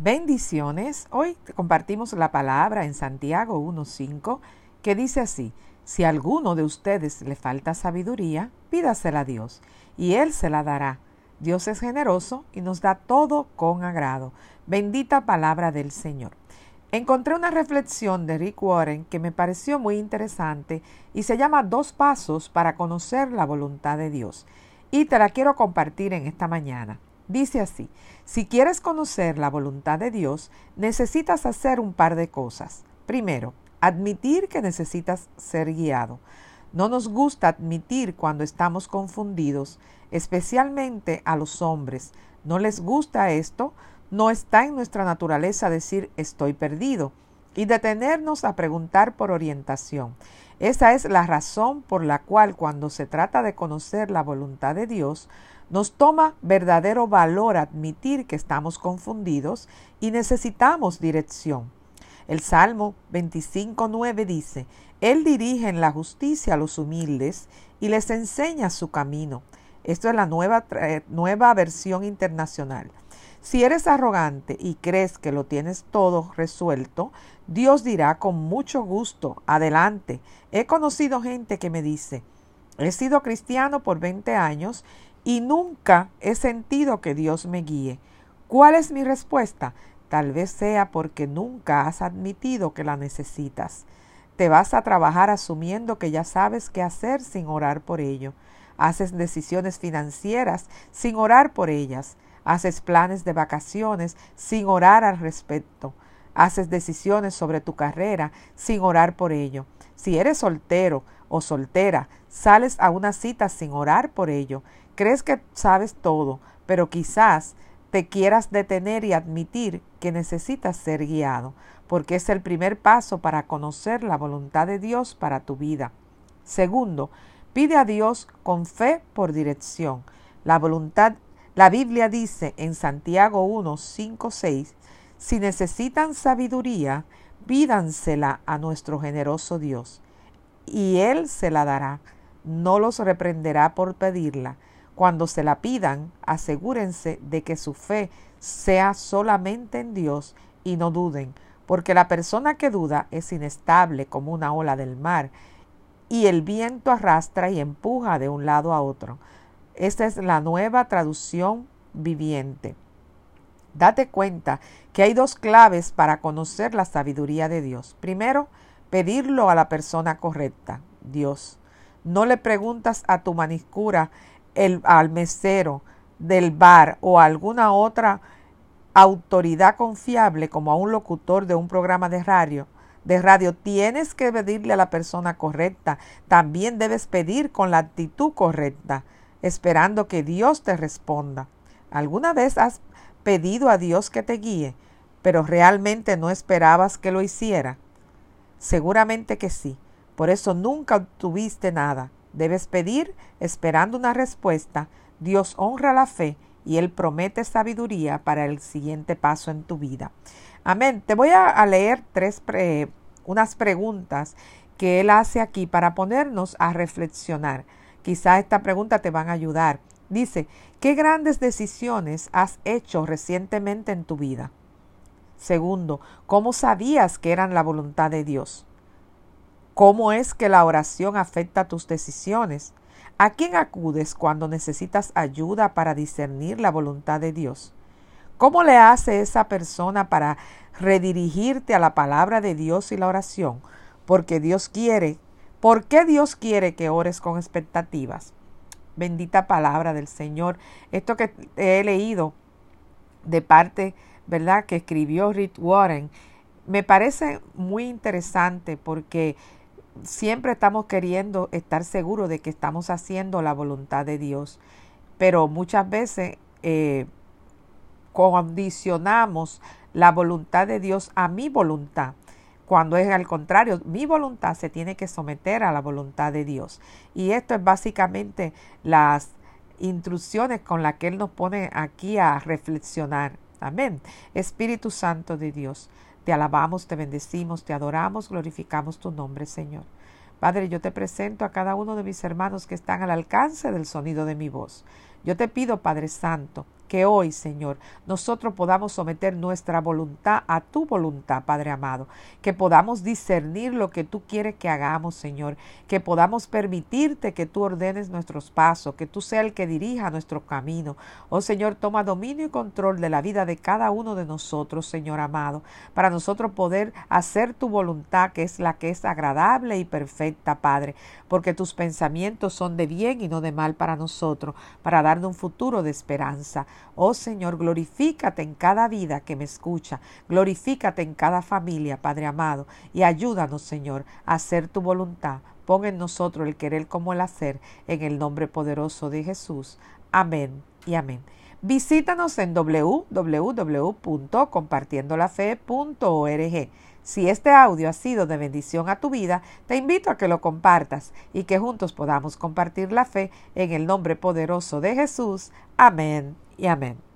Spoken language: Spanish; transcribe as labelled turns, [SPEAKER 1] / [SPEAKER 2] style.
[SPEAKER 1] Bendiciones. Hoy compartimos la palabra en Santiago 1.5 que dice así, si a alguno de ustedes le falta sabiduría, pídasela a Dios y Él se la dará. Dios es generoso y nos da todo con agrado. Bendita palabra del Señor. Encontré una reflexión de Rick Warren que me pareció muy interesante y se llama Dos pasos para conocer la voluntad de Dios. Y te la quiero compartir en esta mañana. Dice así, si quieres conocer la voluntad de Dios, necesitas hacer un par de cosas. Primero, admitir que necesitas ser guiado. No nos gusta admitir cuando estamos confundidos, especialmente a los hombres. No les gusta esto, no está en nuestra naturaleza decir estoy perdido y detenernos a preguntar por orientación. Esa es la razón por la cual cuando se trata de conocer la voluntad de Dios, nos toma verdadero valor admitir que estamos confundidos y necesitamos dirección. El Salmo 25.9 dice, Él dirige en la justicia a los humildes y les enseña su camino. Esto es la nueva, nueva versión internacional. Si eres arrogante y crees que lo tienes todo resuelto, Dios dirá con mucho gusto, adelante. He conocido gente que me dice, he sido cristiano por 20 años y nunca he sentido que Dios me guíe. ¿Cuál es mi respuesta? Tal vez sea porque nunca has admitido que la necesitas. Te vas a trabajar asumiendo que ya sabes qué hacer sin orar por ello. Haces decisiones financieras sin orar por ellas. Haces planes de vacaciones sin orar al respecto. Haces decisiones sobre tu carrera sin orar por ello. Si eres soltero o soltera, sales a una cita sin orar por ello. Crees que sabes todo, pero quizás te quieras detener y admitir que necesitas ser guiado, porque es el primer paso para conocer la voluntad de Dios para tu vida. Segundo, pide a Dios con fe por dirección. La voluntad, la Biblia dice en Santiago 1, 5, 6, si necesitan sabiduría, pídansela a nuestro generoso Dios, y Él se la dará. No los reprenderá por pedirla cuando se la pidan, asegúrense de que su fe sea solamente en Dios y no duden, porque la persona que duda es inestable como una ola del mar y el viento arrastra y empuja de un lado a otro. Esta es la nueva traducción viviente. Date cuenta que hay dos claves para conocer la sabiduría de Dios. Primero, pedirlo a la persona correcta, Dios. No le preguntas a tu manicura el, al mesero del bar o a alguna otra autoridad confiable como a un locutor de un programa de radio, de radio, tienes que pedirle a la persona correcta. También debes pedir con la actitud correcta, esperando que Dios te responda. ¿Alguna vez has pedido a Dios que te guíe, pero realmente no esperabas que lo hiciera? Seguramente que sí. Por eso nunca obtuviste nada. Debes pedir esperando una respuesta. Dios honra la fe y Él promete sabiduría para el siguiente paso en tu vida. Amén. Te voy a, leer tres unas preguntas que Él hace aquí para ponernos a reflexionar. Quizá esta pregunta te van a ayudar. Dice, ¿qué grandes decisiones has hecho recientemente en tu vida? Segundo, ¿cómo sabías que eran la voluntad de Dios? ¿Cómo es que la oración afecta tus decisiones? ¿A quién acudes cuando necesitas ayuda para discernir la voluntad de Dios? ¿Cómo le hace esa persona para redirigirte a la palabra de Dios y la oración? Porque Dios quiere. ¿Por qué Dios quiere que ores con expectativas? Bendita palabra del Señor. Esto que he leído de parte, ¿verdad?, que escribió Rick Warren, me parece muy interesante porque siempre estamos queriendo estar seguros de que estamos haciendo la voluntad de Dios, pero muchas veces eh, condicionamos la voluntad de Dios a mi voluntad, cuando es al contrario, mi voluntad se tiene que someter a la voluntad de Dios. Y esto es básicamente las instrucciones con las que Él nos pone aquí a reflexionar. Amén. Espíritu Santo de Dios. Te alabamos, te bendecimos, te adoramos, glorificamos tu nombre, Señor. Padre, yo te presento a cada uno de mis hermanos que están al alcance del sonido de mi voz. Yo te pido, Padre Santo, que hoy, Señor, nosotros podamos someter nuestra voluntad a tu voluntad, Padre amado, que podamos discernir lo que tú quieres que hagamos, Señor, que podamos permitirte que tú ordenes nuestros pasos, que tú seas el que dirija nuestro camino. Oh Señor, toma dominio y control de la vida de cada uno de nosotros, Señor amado, para nosotros poder hacer tu voluntad, que es la que es agradable y perfecta, Padre, porque tus pensamientos son de bien y no de mal para nosotros, para darnos un futuro de esperanza. Oh Señor, glorifícate en cada vida que me escucha, glorifícate en cada familia, Padre amado, y ayúdanos, Señor, a hacer tu voluntad. Pon en nosotros el querer como el hacer, en el nombre poderoso de Jesús. Amén y amén. Visítanos en www.compartiendolafe.org. Si este audio ha sido de bendición a tu vida, te invito a que lo compartas y que juntos podamos compartir la fe en el nombre poderoso de Jesús. Amén y amén.